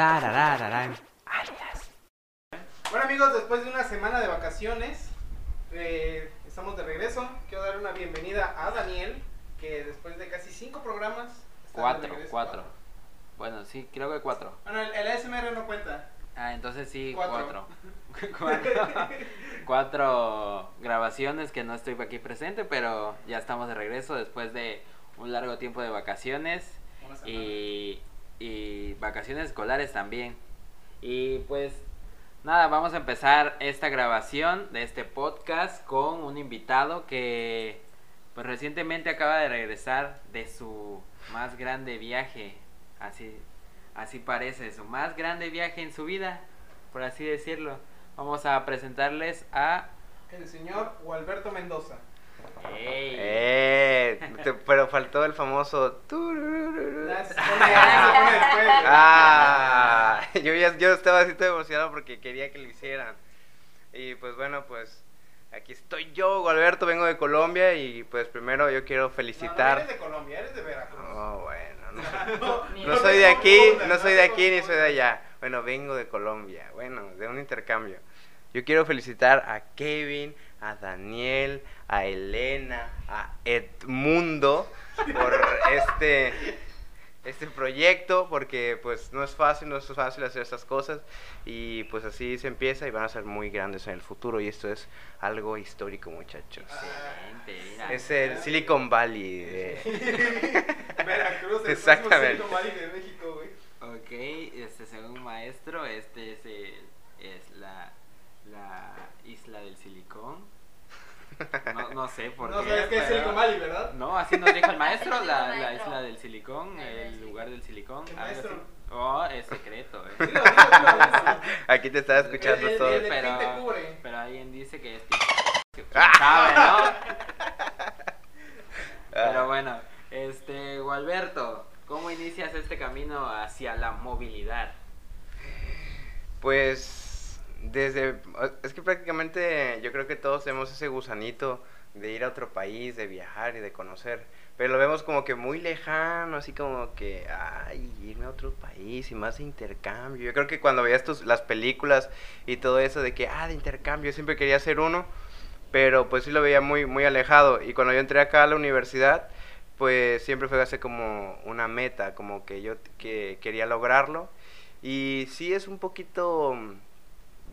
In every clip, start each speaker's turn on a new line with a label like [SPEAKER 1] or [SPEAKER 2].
[SPEAKER 1] Tararararán.
[SPEAKER 2] Bueno amigos, después de una semana de vacaciones, eh, estamos de regreso. Quiero dar una bienvenida a Daniel, que después de casi cinco programas... está de
[SPEAKER 1] Cuatro,
[SPEAKER 2] regreso.
[SPEAKER 1] cuatro. Bueno, sí, creo que cuatro.
[SPEAKER 2] Bueno, el, el ASMR no cuenta.
[SPEAKER 1] Ah, entonces sí,
[SPEAKER 2] Cuatro.
[SPEAKER 1] cuatro. cuatro. Cuatro grabaciones que no estoy aquí presente, pero ya estamos de regreso después de un largo tiempo de vacaciones
[SPEAKER 2] Una semana.
[SPEAKER 1] y, y vacaciones escolares también. Y pues nada, vamos a empezar esta grabación de este podcast con un invitado que pues recientemente acaba de regresar de su más grande viaje, así así parece, su más grande viaje en su vida, por así decirlo. Vamos a presentarles a
[SPEAKER 2] El señor Gualberto Mendoza.
[SPEAKER 1] Ey.
[SPEAKER 3] Eh, te- pero faltó el famoso. Ah, yo, ya, yo estaba así todo emocionado porque quería que lo hicieran. Y pues bueno, pues aquí estoy yo, Alberto, vengo de Colombia y pues primero yo quiero
[SPEAKER 2] No, no
[SPEAKER 3] felicitar.
[SPEAKER 2] eres de Colombia, eres de Veracruz.
[SPEAKER 3] Oh, bueno, no,
[SPEAKER 2] No,
[SPEAKER 3] no soy de aquí, no soy de aquí ni soy de allá. Bueno, vengo de Colombia, bueno, de un intercambio. Yo quiero felicitar a Kevin, a Daniel, a Elena, a Edmundo por este este proyecto porque pues no es fácil, no es fácil hacer estas cosas y pues así se empieza y van a ser muy grandes en el futuro y esto es algo histórico muchachos.
[SPEAKER 1] Excelente, mira.
[SPEAKER 3] Es el Silicon Valley de...
[SPEAKER 2] Veracruz, el
[SPEAKER 3] Exactamente.
[SPEAKER 2] Silicon Valley de México, güey.
[SPEAKER 1] Ok, este, según maestro, este es, el- es la, la isla del silicón. No, no sé por
[SPEAKER 2] No
[SPEAKER 1] qué.
[SPEAKER 2] sabes qué es Silicon Valley, ¿verdad?
[SPEAKER 1] No, así nos dijo el maestro, la,
[SPEAKER 4] el
[SPEAKER 1] la isla del silicón,
[SPEAKER 4] El
[SPEAKER 1] el lugar del silicón.
[SPEAKER 2] ¿Qué
[SPEAKER 1] algo así.
[SPEAKER 2] maestro?
[SPEAKER 1] Oh, es secreto, eh.
[SPEAKER 3] Aquí te estaba escuchando
[SPEAKER 2] El- el-
[SPEAKER 3] todo.
[SPEAKER 2] el-
[SPEAKER 1] pero,
[SPEAKER 2] fin te cubre.
[SPEAKER 1] pero alguien dice que es que sabe, ¿no? Pero bueno, este, Gualberto, ¿cómo inicias este camino hacia la movilidad?
[SPEAKER 3] Pues desde es que prácticamente yo creo que todos tenemos ese gusanito de ir a otro país, de viajar y de conocer, pero lo vemos como que muy lejano, así como que ay, irme a otro país y más de intercambio. Yo creo que cuando veías tus, las películas y todo eso de que ah, de intercambio, siempre quería hacer uno, pero pues sí lo veía muy muy alejado y cuando yo entré acá a la universidad, pues siempre fue así como una meta, como que yo que quería lograrlo y sí es un poquito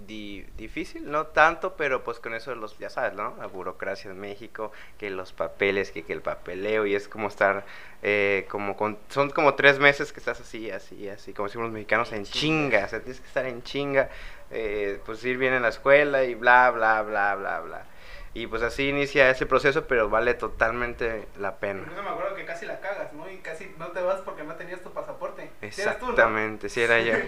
[SPEAKER 3] di- difícil, no tanto, pero pues con eso los, ya sabes, ¿no? La burocracia en México, que los papeles, que, que el papeleo, y es como estar, eh, como con, son como tres meses que estás así, así, así, como decimos los mexicanos,
[SPEAKER 1] En
[SPEAKER 3] en
[SPEAKER 1] chinga.
[SPEAKER 3] chinga, o sea, tienes que estar en chinga, eh, pues ir bien en la escuela y bla, bla, bla, bla, bla. Y pues así inicia ese proceso, pero vale totalmente la pena.
[SPEAKER 2] Incluso me acuerdo que casi la cagas, ¿no? Y casi no te vas porque no tenías tu pasaporte.
[SPEAKER 3] Exactamente, si era yo.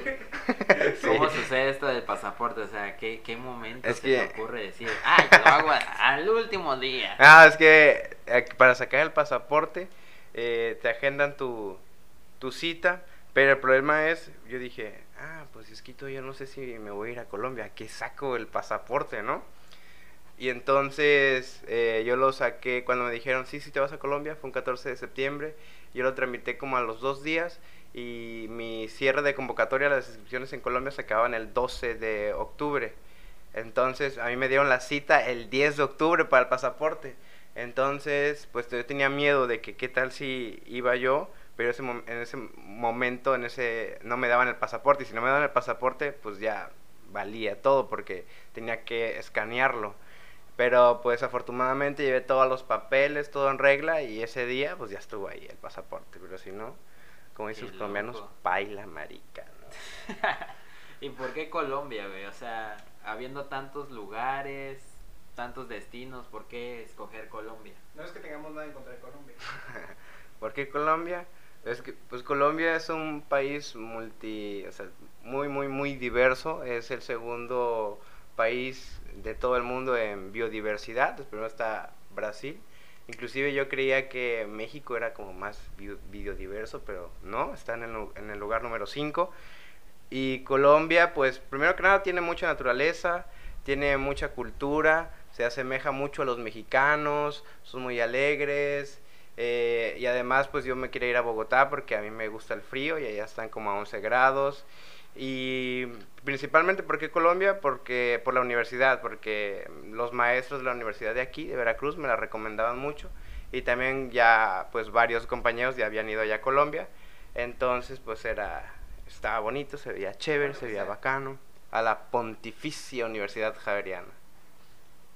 [SPEAKER 3] Sí.
[SPEAKER 1] ¿Cómo sucede esto del pasaporte? O sea, ¿qué, qué momento
[SPEAKER 3] Es
[SPEAKER 1] se
[SPEAKER 3] que-
[SPEAKER 1] te ocurre decir, ay, lo hago al último día?
[SPEAKER 3] Ah, es que eh, para sacar el pasaporte eh, te agendan tu, tu cita, pero el problema es, yo dije, ah, pues es que yo no sé si me voy a ir a Colombia, ¿a qué saco el pasaporte, no? Y entonces eh, yo lo saqué cuando me dijeron, sí, sí te vas a Colombia, fue un 14 de septiembre, yo lo tramité como a los dos días y mi cierre de convocatoria a las inscripciones en Colombia se acababan el 12 de octubre. Entonces a mí me dieron la cita el 10 de octubre para el pasaporte. Entonces, pues yo tenía miedo de que qué tal si iba yo, pero en ese momento en ese no me daban el pasaporte y si no me daban el pasaporte, pues ya valía todo porque tenía que escanearlo. Pero pues afortunadamente llevé todos los papeles, todo en regla y ese día pues ya estuvo ahí el pasaporte, pero si no, como dicen los colombianos, baila marica. ¿no?
[SPEAKER 1] ¿Y por qué Colombia, güey? O sea, habiendo tantos lugares, tantos destinos, ¿por qué escoger Colombia?
[SPEAKER 2] No es que tengamos nada en contra de Colombia.
[SPEAKER 3] ¿Por qué Colombia? Es que, pues Colombia es un país multi, o sea, muy, muy, muy diverso. Es el segundo país de todo el mundo en biodiversidad. El primero está Brasil. Inclusive yo creía que México era como más bio- biodiverso, pero no, está en el, lu- en el lugar número 5. Y Colombia, pues primero que nada tiene mucha naturaleza, tiene mucha cultura, se asemeja mucho a los mexicanos, son muy alegres, Eh, y además, pues yo me quería ir a Bogotá porque a mí me gusta el frío y allá están como a 11 grados. Y principalmente, ¿por qué Colombia? Porque por la universidad, porque los maestros de la universidad de aquí, de Veracruz, me la recomendaban mucho. Y también ya, pues varios compañeros ya habían ido allá a Colombia. Entonces, pues era, estaba bonito, se veía chévere, se veía bacano. A la Pontificia Universidad Javeriana.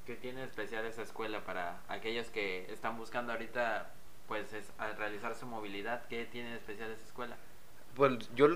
[SPEAKER 1] ¿Qué tiene especial esa escuela para aquellos que están buscando ahorita pues es, realizar su movilidad? ¿Qué tiene especial esa escuela?
[SPEAKER 3] Pues yo,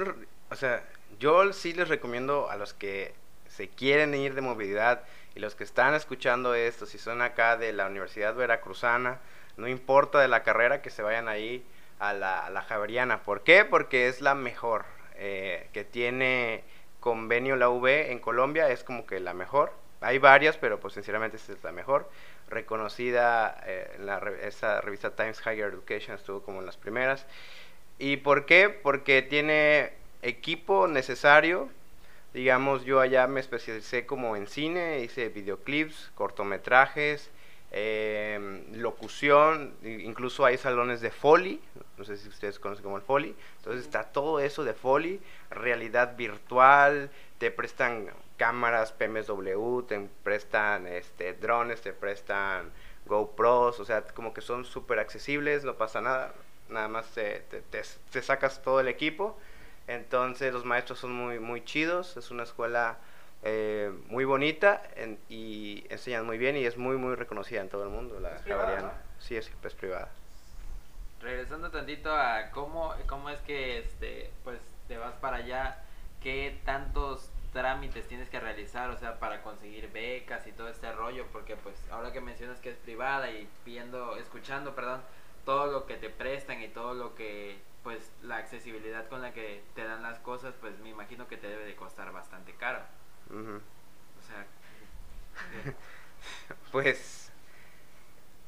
[SPEAKER 3] o sea, yo sí les recomiendo a los que se quieren ir de movilidad y los que están escuchando esto, si son acá de la Universidad Veracruzana, no importa de la carrera, que se vayan ahí a la, a la Javeriana. ¿Por qué? Porque es la mejor eh, que tiene convenio la UV en Colombia, es como que la mejor. Hay varias, pero pues sinceramente es la mejor. Reconocida eh, en la, esa revista Times Higher Education, estuvo como en las primeras. ¿Y por qué? Porque tiene equipo necesario. Digamos, yo allá me especialicé como en cine, hice videoclips, cortometrajes, eh, locución, incluso hay salones de Foley, no sé si ustedes conocen como el Foley, entonces está todo eso de Foley, realidad virtual, te prestan cámaras PMSW, te prestan este, drones, te prestan GoPros, o sea, como que son súper accesibles, no pasa nada, nada más te, te, sacas todo el equipo, entonces los maestros son muy, muy chidos, es una escuela eh, muy bonita y enseñan muy bien y es muy, muy reconocida en todo el mundo, la Javeriana. Sí, es, es privada.
[SPEAKER 1] Regresando tantito a cómo, cómo es que este, pues te vas para allá, qué tantos trámites tienes que realizar, o sea, para conseguir becas y todo este rollo, porque pues ahora que mencionas que es privada y viendo, escuchando, perdón, todo lo que te prestan y todo lo que, pues la accesibilidad con la que te dan las cosas, pues me imagino que te debe de costar bastante caro. O sea,
[SPEAKER 3] pues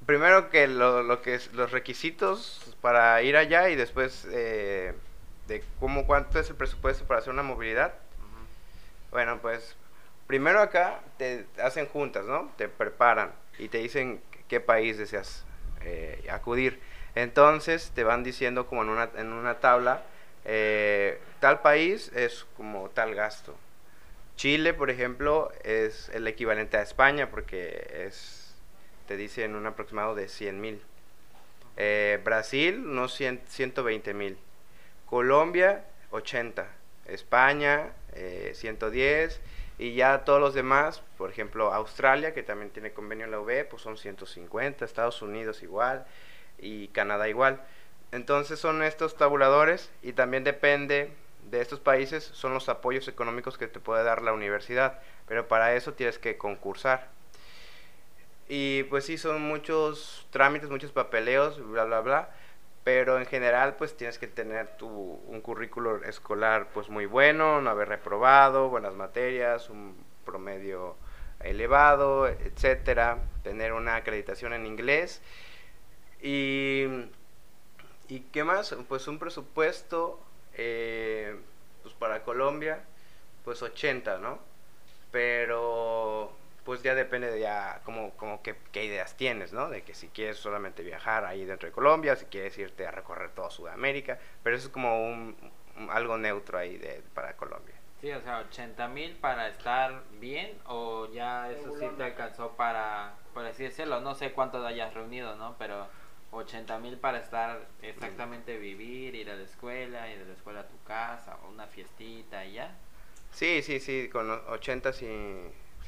[SPEAKER 3] primero que lo, lo, que es los requisitos para ir allá y después eh, de cómo cuánto es el presupuesto para hacer una movilidad. Bueno, pues primero acá te hacen juntas, ¿no? Te preparan y te dicen qué país deseas eh, acudir. Entonces te van diciendo como en una, en una tabla, eh, tal país es como tal gasto. Chile, por ejemplo, es el equivalente a España porque es, te dicen un aproximado de 100 mil. Eh, Brasil, unos 120 mil. Colombia, 80. España, 110. Y ya todos los demás, por ejemplo, Australia, que también tiene convenio en la UB, pues son 150. Estados Unidos igual. Y Canadá igual. Entonces son estos tabuladores y también depende de estos países son los apoyos económicos que te puede dar la universidad, pero para eso tienes que concursar. Y pues sí, son muchos trámites, muchos papeleos, bla, bla, bla, pero en general pues tienes que tener tu, un currículo escolar pues muy bueno, no haber reprobado, buenas materias, un promedio elevado, etcétera, tener una acreditación en inglés y, y qué más, pues un presupuesto eh, pues para Colombia, pues 80, ¿no? Pero pues ya depende de ya como, como qué, ideas tienes, ¿no? De que si quieres solamente viajar ahí dentro de Colombia, si quieres irte a recorrer toda Sudamérica, pero eso es como un, algo neutro ahí de, para Colombia.
[SPEAKER 1] Sí, o sea, 80 mil para estar bien o ya eso sí te alcanzó para, por así decirlo, no sé cuánto hayas reunido, ¿no? Pero 80 mil para estar exactamente vivir, ir a la escuela, ir de la escuela a tu casa, o una fiestita y ya.
[SPEAKER 3] Sí, sí, sí, con 80 sí,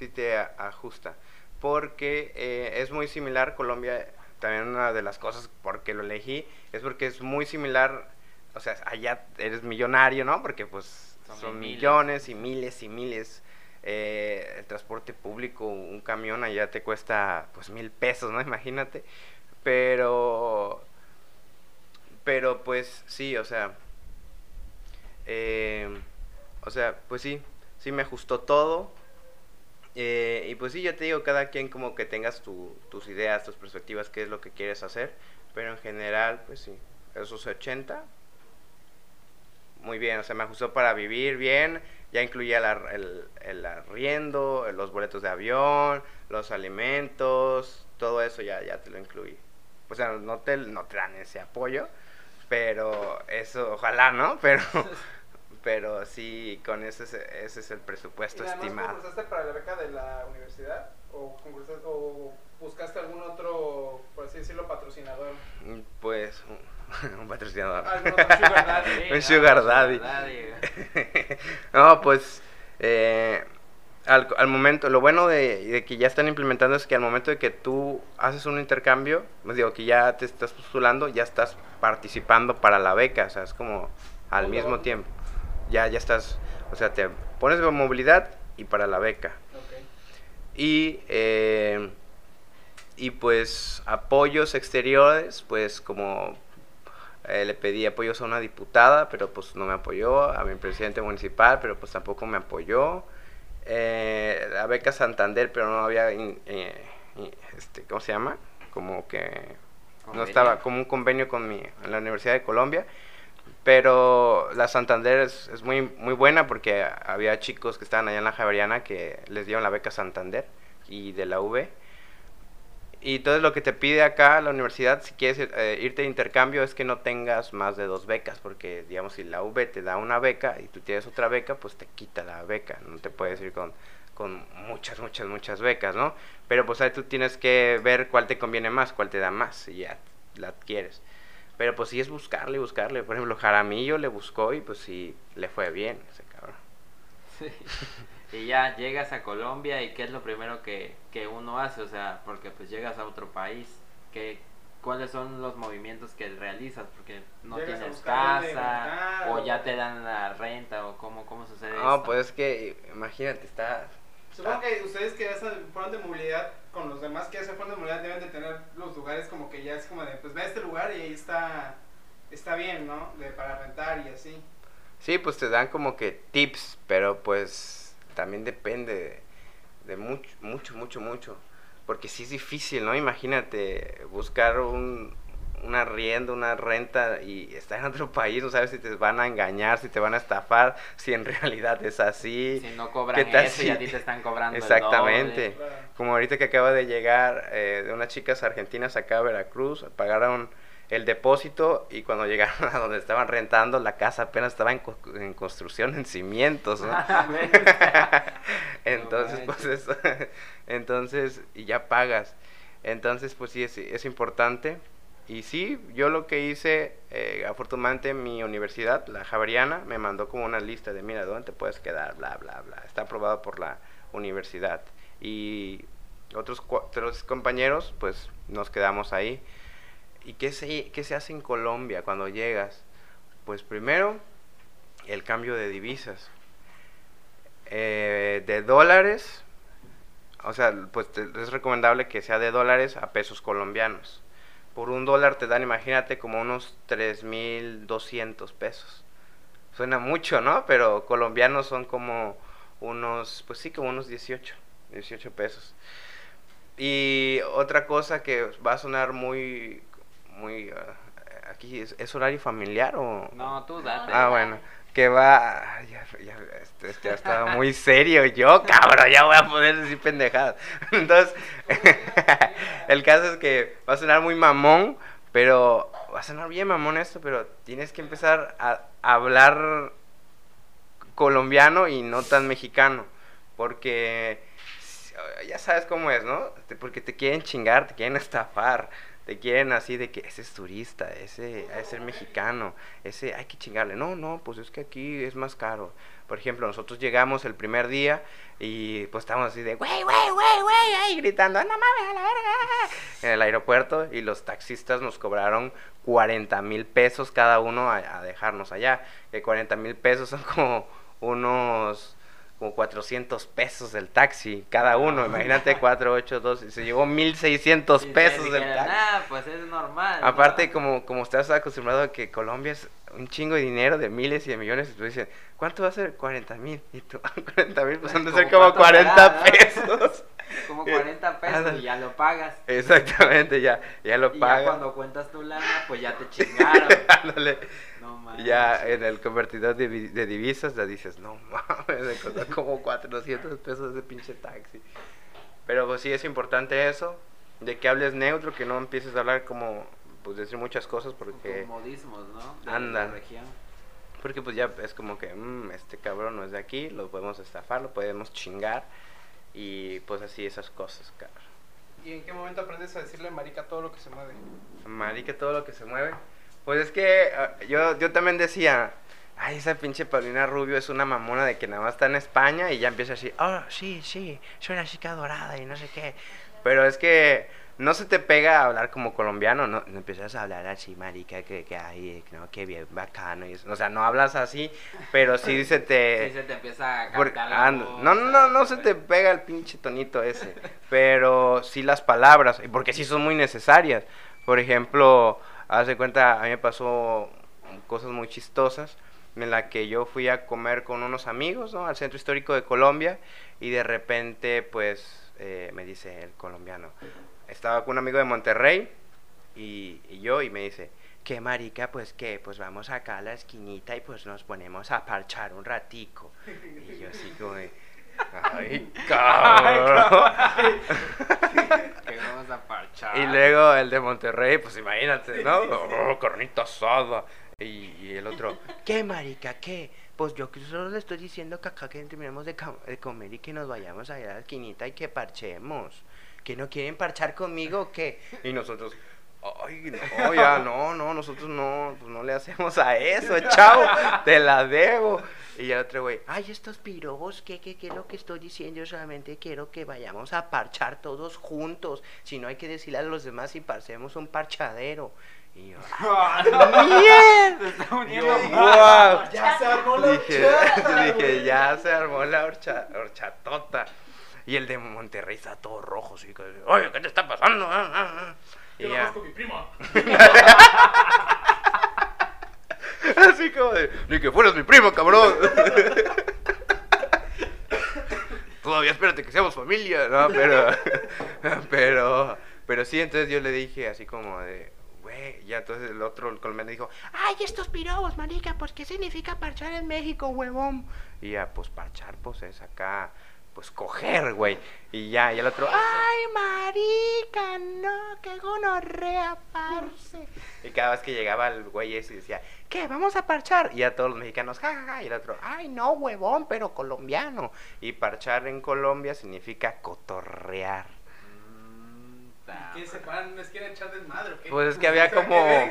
[SPEAKER 3] sí te ajusta. Porque eh, es muy similar, Colombia, también una de las cosas por que lo elegí, es porque es muy similar, o sea, allá eres millonario, ¿no? Porque pues son, millones y miles y miles. Eh, el transporte público, un camión allá te cuesta pues mil pesos, ¿no? Imagínate. Pero, pero pues sí, o sea, eh, o sea, pues sí, sí me ajustó todo. Eh, y pues sí, ya te digo, cada quien como que tengas tus ideas, tus perspectivas, qué es lo que quieres hacer. Pero en general, pues sí, esos 80, muy bien, o sea, me ajustó para vivir bien. Ya incluía el, el arriendo, los boletos de avión, los alimentos, todo eso ya, ya te lo incluí. o sea, no te, no te dan ese apoyo, pero eso, ojalá, ¿no? Pero, pero sí, con ese, ese es el presupuesto
[SPEAKER 2] ¿Y
[SPEAKER 3] estimado.
[SPEAKER 2] concursaste para la beca de la universidad? ¿O, o buscaste algún otro, por así decirlo, patrocinador?
[SPEAKER 3] Mm, Pues, un, un patrocinador.
[SPEAKER 2] Algún otro sugar daddy.
[SPEAKER 1] Sí,
[SPEAKER 3] Un
[SPEAKER 1] no,
[SPEAKER 3] sugar daddy.
[SPEAKER 1] güey.
[SPEAKER 3] no, pues eh, al, al momento, lo bueno de, de que ya están implementando es que al momento de que tú haces un intercambio, pues digo que ya te estás postulando, ya estás participando para la beca, o sea, es como al mismo tiempo. Ya, ya estás, o sea, te pones de movilidad y para la beca. Y, eh, y pues apoyos exteriores, pues como eh, le pedí apoyos a una diputada, pero pues no me apoyó, a mi presidente municipal, pero pues tampoco me apoyó. Eh, la beca Santander, pero no había, in- eh, in- este, ¿cómo se llama? Como que no estaba como un convenio con mi, en la Universidad de Colombia. Pero la Santander es, es muy, muy buena porque había chicos que estaban allá en la Javeriana que les dieron la beca Santander y de la V. Y todo lo que te pide acá la universidad, si quieres eh, irte de intercambio, es que no tengas más de dos becas, porque digamos, si la V te da una beca y tú tienes otra beca, pues te quita la beca, no te puedes ir con, con muchas, muchas, muchas becas, ¿no? Pero pues ahí tú tienes que ver cuál te conviene más, cuál te da más, y ya la adquieres. Pero pues sí es buscarle, buscarle. Por ejemplo, Jaramillo le buscó y pues sí le fue bien ese cabrón.
[SPEAKER 1] Sí. Y ya llegas a Colombia y qué es lo primero que, que uno hace, o sea, porque pues llegas a otro país, que cuáles son los movimientos que realizas, porque no
[SPEAKER 2] Llegas
[SPEAKER 1] tienes casa o ya te dan la renta o cómo cómo sucede
[SPEAKER 3] No,
[SPEAKER 1] esto?
[SPEAKER 3] pues es que imagínate, está...
[SPEAKER 2] Supongo que ustedes que fueron de movilidad con los demás que fueron de movilidad deben de tener los lugares como que ya es como de, pues ve a este lugar y ahí está, está bien, ¿no? De, para rentar y así.
[SPEAKER 3] Sí, pues te dan como que tips, pero pues también depende de, de mucho, mucho, mucho, mucho. Porque sí es difícil, ¿no? Imagínate buscar un, un arriendo, una renta y estar en otro país, no sabes si te van a engañar, si te van a estafar, si en realidad es así.
[SPEAKER 1] si no cobran
[SPEAKER 3] ¿qué tal
[SPEAKER 1] eso y a ti te están cobrando el
[SPEAKER 3] Exactamente.
[SPEAKER 1] doble.
[SPEAKER 3] Como ahorita que acaba de llegar eh, de unas chicas argentinas acá a Veracruz, pagaron el depósito y cuando llegaron a donde estaban rentando, la casa apenas estaba en, co- en construcción, en cimientos, ¿no? entonces,
[SPEAKER 1] No
[SPEAKER 3] pues eso, entonces, y ya pagas. Entonces, pues sí, es, es importante. Y sí, yo lo que hice, eh, afortunadamente mi universidad, la Javeriana, me mandó como una lista de, mira, ¿dónde te puedes quedar? Bla, bla, bla. Está aprobado por la universidad. Y otros cuatro compañeros, pues nos quedamos ahí. ¿Y qué se, qué se hace en Colombia cuando llegas? Pues primero, el cambio de divisas. Eh, de dólares, o sea, pues es recomendable que sea de dólares a pesos colombianos. Por un dólar te dan, imagínate, como unos 3.200 pesos. Suena mucho, ¿no? Pero colombianos son como unos, pues sí, como unos 18, 18 pesos. Y otra cosa que va a sonar muy, muy, ah, aquí, ¿es, ¿es horario familiar o...?
[SPEAKER 1] No, tú date.
[SPEAKER 3] Ah, bueno. Que va. Ya, este, ya estaba muy serio yo, cabrón. Ya voy a poder decir pendejadas. Entonces, el caso es que va a sonar muy mamón, pero va a sonar bien mamón esto, pero tienes que empezar a hablar colombiano y no tan mexicano. Porque ya sabes cómo es, ¿no? Porque te quieren chingar, te quieren estafar, te quieren así de que ese es turista, ese es ser mexicano, ese hay que chingarle. No, no, pues es que aquí es más caro. Por ejemplo, nosotros llegamos el primer día y pues estábamos así de, güey, güey, güey, güey, ahí gritando, no mames, a la verga, en el aeropuerto y los taxistas nos cobraron 40 mil pesos cada uno a, a dejarnos allá. Que 40 mil pesos son como unos como 400 pesos del taxi cada uno. Imagínate 4, 8, 2, se llevó 1600
[SPEAKER 1] Y te
[SPEAKER 3] pesos del taxi.
[SPEAKER 1] Ah, pues es normal. ¿no?"
[SPEAKER 3] Aparte, como, como estás acostumbrado a que Colombia es un chingo de dinero, de miles y de millones, y tú dices, ¿cuánto va a ser? 40 mil. Y tú, 40 mil, pues han de ser como
[SPEAKER 1] cuánto me da,
[SPEAKER 3] 40
[SPEAKER 1] ¿no?
[SPEAKER 3] pesos.
[SPEAKER 1] Como 40 pesos
[SPEAKER 3] Ándale.
[SPEAKER 1] y ya lo pagas.
[SPEAKER 3] Exactamente, ya, ya lo
[SPEAKER 1] Y ya cuando cuentas tu lana, pues ya te chingaron.
[SPEAKER 3] Ándale. Ya en el convertidor de, de divisas ya dices, no mames, me costó como 400 pesos ese pinche taxi. Pero pues sí es importante eso. de que hables neutro, que no empieces a hablar como, pues decir muchas cosas porque...
[SPEAKER 1] Con modismos, ¿no? De
[SPEAKER 3] Anda.
[SPEAKER 1] la región.
[SPEAKER 3] Porque pues ya es como que, "Mm, este cabrón no es de aquí, lo podemos estafar, lo podemos chingar. Y pues así esas cosas, cabrón.
[SPEAKER 2] ¿Y en qué momento aprendes a decirle marica todo lo que se mueve?
[SPEAKER 3] Marica, todo lo que se mueve. Pues es que ah, yo, yo también decía, ay, esa pinche Paulina Rubio es una mamona de que nada más está en España y ya empieza así, oh, sí, sí, soy la chica dorada y no sé qué. Pero es que no se te pega a hablar como colombiano, no, no empiezas a hablar así, marica, que, que ay, no, que bien bacano. Y eso. O sea, no hablas así, pero sí se te...
[SPEAKER 1] Sí, se te empieza a
[SPEAKER 3] Por- ah, no, no, no, no, se te pega el pinche tonito ese. Pero sí las palabras, y porque sí son muy necesarias. Por ejemplo, haz de cuenta, a mí me pasó cosas muy chistosas en la que yo fui a comer con unos amigos, ¿no? Al centro histórico de Colombia y de repente, pues, eh, me dice el colombiano, estaba con un amigo de Monterrey y, y yo y me dice, ¿qué marica? Pues que, pues vamos acá a la esquinita y pues nos ponemos a parchar un ratico. Y yo así como ay, cabrón.
[SPEAKER 1] Que vamos a parchar.
[SPEAKER 3] Y luego el de Monterrey, pues imagínate, ¿no? Oh, carnita asada. Y, y el otro, ¿qué marica? ¿Qué? Pues yo que solo le estoy diciendo que acá que terminemos de comer y que nos vayamos allá a la esquinita y que parchemos. ¿Que no quieren parchar conmigo o qué? Y nosotros, ay, no, ya, no, no, nosotros no, pues no le hacemos a eso, chao, te la debo. Y el otro güey, ay, estos pirobos, ¿qué, qué, qué es lo que estoy diciendo? Yo solamente quiero que vayamos a parchar todos juntos. Si no hay que decirle a los demás si parcemos un parchadero. Y yo, ¡mierda!
[SPEAKER 1] está uniendo
[SPEAKER 3] Yo. ¡guau!
[SPEAKER 2] Ya se armó la
[SPEAKER 3] Dije,
[SPEAKER 2] horchata,
[SPEAKER 3] dije, ya se armó la horcha- horchatota. Y el de Monterrey está todo rojo, así que, oye, ¿qué te está pasando? Ah, ah, ah".
[SPEAKER 2] Yo lo conozco con mi prima.
[SPEAKER 3] así como de, ni que fueras mi primo, cabrón. Todavía espérate que seamos familia, ¿no? Pero, pero, pero sí, entonces yo le dije así como de, güey, ya entonces el otro, el colombiano dijo, ay, estos pirobos, marica, pues, ¿qué significa parchar en México, huevón? Y ya, pues, parchar, pues, es acá, pues, coger, güey. Y ya, y el otro, ay, marica, no, qué gonorrea, parce. Y cada vez que llegaba el güey ese decía, ¿qué? ¿Vamos a parchar? Y a todos los mexicanos, ja, ja, ja. Y el otro, ay, no, huevón, pero colombiano. Y parchar en Colombia significa cotorrear.
[SPEAKER 1] Mm,
[SPEAKER 2] ¿Qué se paran una esquina echar desmadre o qué?
[SPEAKER 3] Pues es que había como,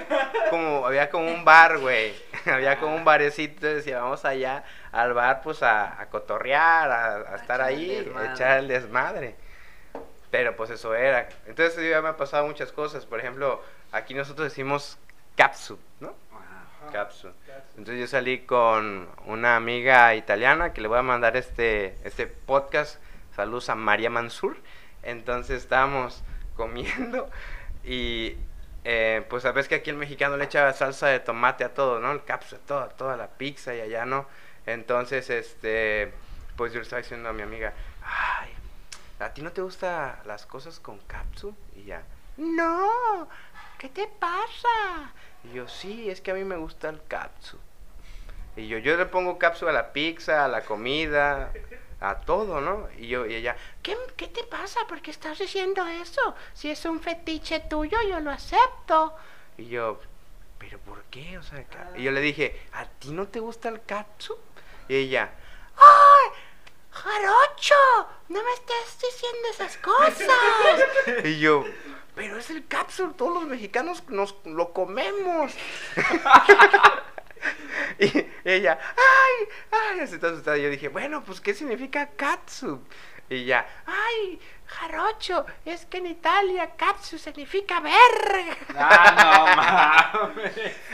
[SPEAKER 3] como, había como un bar, güey. Había como un barecito, decía, vamos allá al bar, pues a, a cotorrear, a, a estar ahí, a echar el desmadre. Pero pues eso era. Entonces ya me han pasado muchas cosas. Por ejemplo, aquí nosotros decimos capsu, ¿no? Capsu.
[SPEAKER 2] Capsu.
[SPEAKER 3] Entonces yo salí con una amiga italiana que le voy a mandar este, este podcast. Saludos a María Mansur. Entonces estábamos comiendo y eh, pues sabes que aquí el mexicano le echa salsa de tomate a todo, ¿no? El capsu, a todo, a toda la pizza y allá no. Entonces, este, pues yo le estaba diciendo a mi amiga, ay, ¿a ti no te gustan las cosas con capsu? Y ya, no, ¿qué te pasa? Y yo, sí, es que a mí me gusta el capsu. Y yo, yo le pongo capsu a la pizza, a la comida, a todo, ¿no? Y yo, y ella, ¿qué, qué te pasa? ¿Por qué estás diciendo eso? Si es un fetiche tuyo, yo lo acepto. Y yo, ¿pero por qué? O sea, y yo le dije, ¿a ti no te gusta el capsu? Y ella, ¡ay! ¡Jarocho! No me estés diciendo esas cosas. y yo, pero es el capsul, todos los mexicanos nos lo comemos. y ella, ¡ay! ¡ay! Así toda asustada. Yo dije, bueno, pues ¿qué significa katsu? Y ya, ¡ay! Jarocho, es que en Italia katsu significa verga.
[SPEAKER 1] Ah, no mames.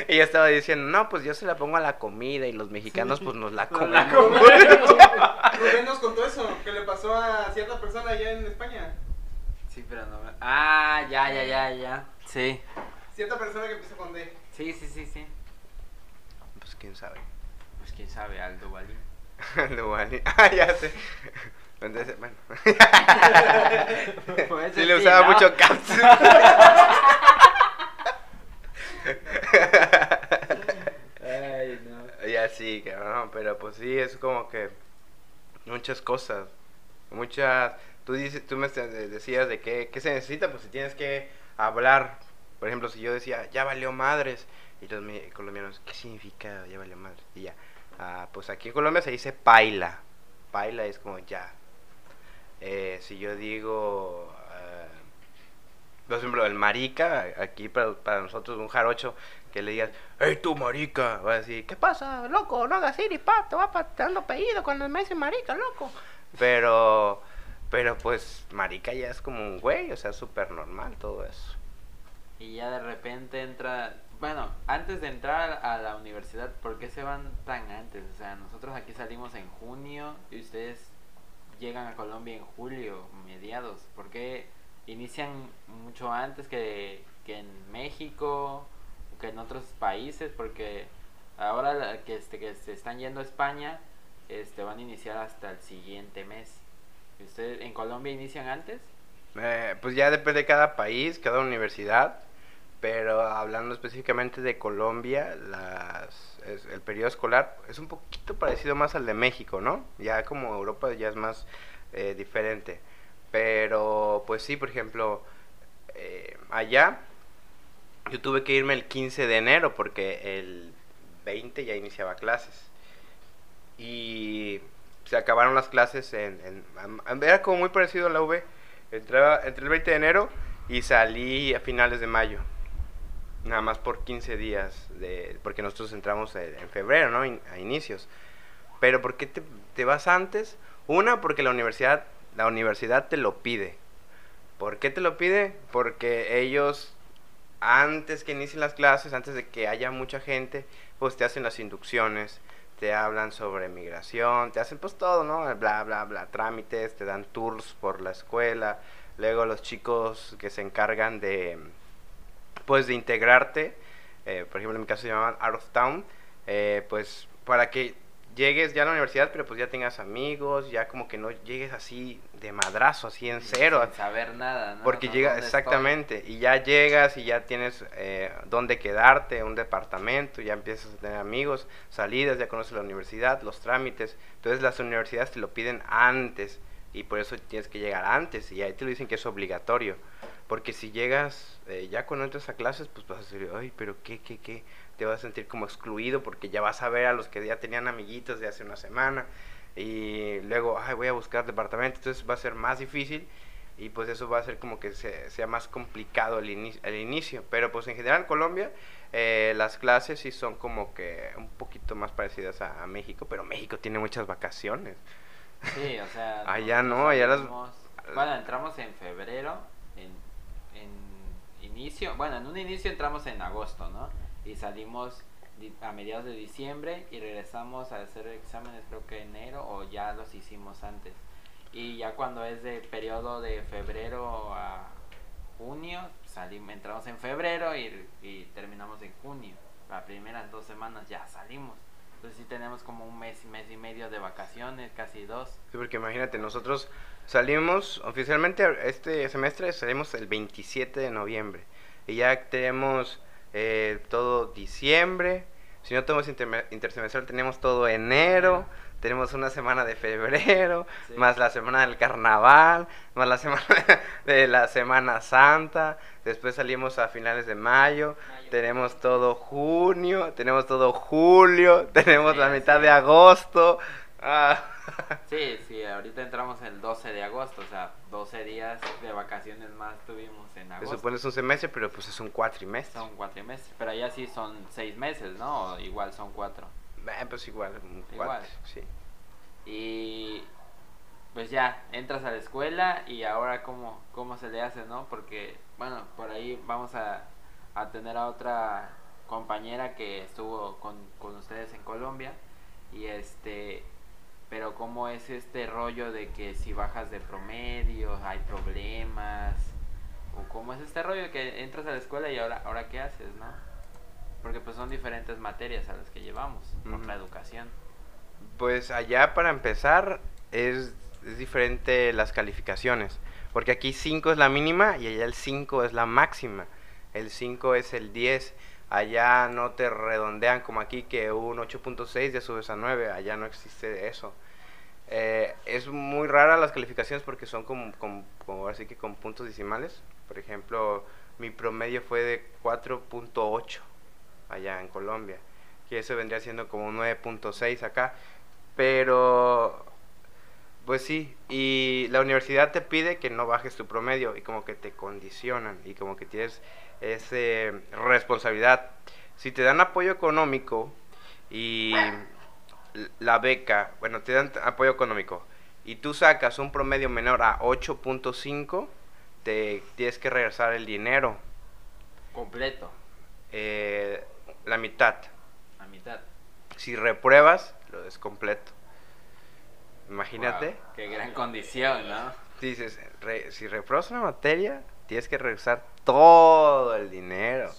[SPEAKER 3] Y yo estaba diciendo, no, pues yo se la pongo a la comida y los mexicanos pues nos la
[SPEAKER 1] Nos la
[SPEAKER 3] comemos.
[SPEAKER 2] Rubén nos contó eso, que le pasó a cierta persona allá en España.
[SPEAKER 1] Sí, pero no. Ah, ya, ya, ya, ya. Sí.
[SPEAKER 2] Cierta persona que empieza con D.
[SPEAKER 1] Sí, sí, sí, sí.
[SPEAKER 3] Pues quién sabe.
[SPEAKER 1] Pues quién sabe, Aldo Balín.
[SPEAKER 3] Lo vale. Ah, ya sé. Entonces, bueno.
[SPEAKER 1] Pues
[SPEAKER 3] sí le usaba
[SPEAKER 1] ¿no?
[SPEAKER 3] mucho capsu.
[SPEAKER 1] Ay, no.
[SPEAKER 3] Ya sí, cabrón, pero pues sí, es como que muchas cosas. Muchas, tú, dices, tú me decías de qué, qué se necesita, pues si tienes que hablar, por ejemplo, si yo decía, ya valió madres, y los colombianos, ¿qué significa ya valió madres? Y ya, ah, pues aquí en Colombia se dice paila, paila es como ya. Eh, si yo digo, uh, por ejemplo, el marica, aquí para, para nosotros un jarocho, que le digas, hey tú marica, va a decir, ¿qué pasa, loco? No hagas ir pa, te va dando apellido cuando me dicen marica, loco. Pero, pero pues marica ya es como un güey, o sea, súper normal todo eso.
[SPEAKER 1] Y ya de repente entra, bueno, antes de entrar a la universidad, ¿por qué se van tan antes? O sea, nosotros aquí salimos en junio y ustedes llegan a Colombia en julio, mediados. ¿Por qué inician mucho antes que, que en México? que en otros países, porque ahora que, este, que se están yendo a España, este, van a iniciar hasta el siguiente mes. ¿Ustedes en Colombia inician antes?
[SPEAKER 3] Eh, pues ya depende de cada país, cada universidad, pero hablando específicamente de Colombia, las, el periodo escolar es un poquito parecido más al de México, ¿no? Ya como Europa ya es más eh, diferente. Pero pues sí, por ejemplo, eh, allá yo tuve que irme el 15 de enero porque el 20 ya iniciaba clases. Y se acabaron las clases en, era como muy parecido a la V. Entraba entre el 20 de enero y salí a finales de mayo. Nada más por 15 días, de, porque nosotros entramos en, febrero, ¿no? a inicios. Pero ¿por qué te, te, vas antes? Una, porque la universidad, la universidad te lo pide. ¿Por qué te lo pide? Porque ellos antes que inicien las clases, antes de que haya mucha gente, pues te hacen las inducciones, te hablan sobre migración, te hacen pues todo, ¿no? Bla, bla, bla, trámites, te dan tours por la escuela, luego los chicos que se encargan de, pues de integrarte, eh, por ejemplo en mi caso se llamaban Out of Town, eh, pues para que llegues ya a la universidad, pero pues ya tengas amigos, ya como que no llegues así de madrazo, así en cero.
[SPEAKER 1] Sin saber nada, ¿no?
[SPEAKER 3] Porque llega, exactamente, y ya llegas y ya tienes eh, dónde quedarte, un departamento, ya empiezas a tener amigos, salidas, ya conoces la universidad, los trámites. Entonces las universidades te lo piden antes y por eso tienes que llegar antes y ahí te lo dicen que es obligatorio. Porque si llegas eh, ya cuando entras a clases, pues vas a decir, ay, pero qué, qué, qué te vas a sentir como excluido porque ya vas a ver a los que ya tenían amiguitos de hace una semana y luego, ay, voy a buscar departamento, entonces va a ser más difícil y pues eso va a hacer como que sea más complicado el, inicio, pero pues en general en Colombia eh, las clases sí son como que un poquito más parecidas a, México, pero México tiene muchas vacaciones.
[SPEAKER 1] Sí, o sea...
[SPEAKER 3] allá no, allá las...
[SPEAKER 1] Bueno, entramos en febrero, bueno, en un inicio entramos en agosto, ¿no? y salimos a mediados de diciembre y regresamos a hacer exámenes creo que enero o ya los hicimos antes. Y ya cuando es de periodo de febrero a junio, salimos, entramos en febrero y, terminamos en junio. Las primeras dos semanas ya salimos. Entonces sí tenemos como un mes, mes y medio de vacaciones, casi dos.
[SPEAKER 3] Sí, porque imagínate, nosotros salimos oficialmente este semestre, salimos el 27 de noviembre. Y ya tenemos eh, todo diciembre. Si no tenemos intersemestral, tenemos todo enero. Tenemos una semana de febrero, más la semana del carnaval, más la semana de la Semana Santa. Después salimos a finales de mayo. Tenemos todo junio, tenemos todo julio, tenemos la mitad de agosto. Ah.
[SPEAKER 1] Sí, sí, ahorita entramos el 12 de agosto, o sea, 12 días de vacaciones más tuvimos en agosto.
[SPEAKER 3] Se supone es un semestre, pero pues es un cuatrimestre.
[SPEAKER 1] Son cuatrimestres, pero allá sí son seis meses, ¿no? O igual son cuatro.
[SPEAKER 3] Eh, pues igual, igual. sí.
[SPEAKER 1] Y pues ya, entras a la escuela y ahora cómo, cómo se le hace, ¿no? Porque, bueno, por ahí vamos a, a tener a otra compañera que estuvo con, con ustedes en Colombia y este pero cómo es este rollo de que si bajas de promedio hay problemas o cómo es este rollo de que entras a la escuela y ahora ahora qué haces no porque pues son diferentes materias a las que llevamos por la educación.
[SPEAKER 3] Pues allá para empezar es, es diferente las calificaciones porque aquí 5 es la mínima y allá el 5 es la máxima. El 5 es el 10 Allá no te redondean como aquí que un 8.6 ya subes a 9, allá no existe eso. Eh, es muy rara las calificaciones porque son como, como, así que con puntos decimales. Por ejemplo, mi promedio fue de 4.8 allá en Colombia. Y eso vendría siendo como 9.6 acá. Pero, pues sí, y la universidad te pide que no bajes tu promedio y como que te condicionan y como que tienes esa responsabilidad. Si te dan apoyo económico y la beca, bueno, te dan apoyo económico y tú sacas un promedio menor a 8.5, te tienes que regresar el dinero.
[SPEAKER 1] Completo.
[SPEAKER 3] Eh, la mitad.
[SPEAKER 1] La mitad.
[SPEAKER 3] Si repruebas, lo des completo. Imagínate.
[SPEAKER 1] Wow, qué gran condición, ¿no?
[SPEAKER 3] Dices, re, si repruebas una materia, tienes que regresar todo el dinero.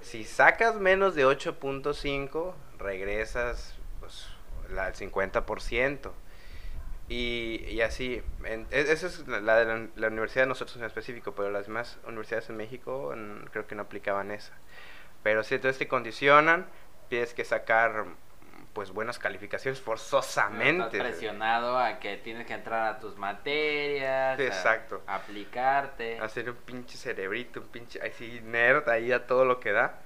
[SPEAKER 3] Si sacas menos de 8.5, regresas pues, la, el 50%. Y, y así, en, e, esa es la de la, la, universidad de nosotros en específico, pero las demás universidades en México en, creo que no aplicaban esa. Pero si entonces te condicionan, tienes que sacar pues buenas calificaciones forzosamente.
[SPEAKER 1] Estás presionado a que tienes que entrar a tus materias,
[SPEAKER 3] Exacto.
[SPEAKER 1] A aplicarte.
[SPEAKER 3] Hacer un pinche cerebrito, un pinche así nerd ahí a todo lo que da.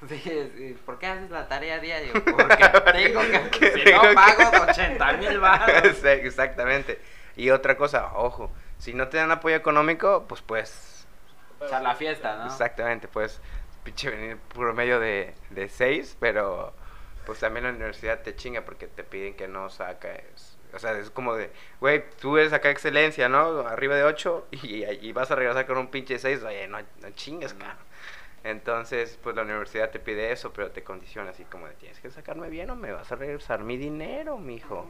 [SPEAKER 1] Sí, ¿por qué haces la tarea diario? Porque tengo que, si no pago 80 mil baros.
[SPEAKER 3] Exactamente. Y otra cosa, ojo, si no te dan apoyo económico, pues pues...
[SPEAKER 1] Echar la fiesta, ¿no?
[SPEAKER 3] Exactamente, pues pinche venir promedio de, de 6, pero pues también la universidad te chinga porque te piden que no saques. O sea, es como de, güey, tú eres acá excelencia, ¿no? Arriba de 8 y, y, vas a regresar con un pinche 6, oye, no, no chingas, cara. Entonces, pues la universidad te pide eso, pero te condiciona así como de, tienes que sacarme bien o me vas a regresar mi dinero, mijo.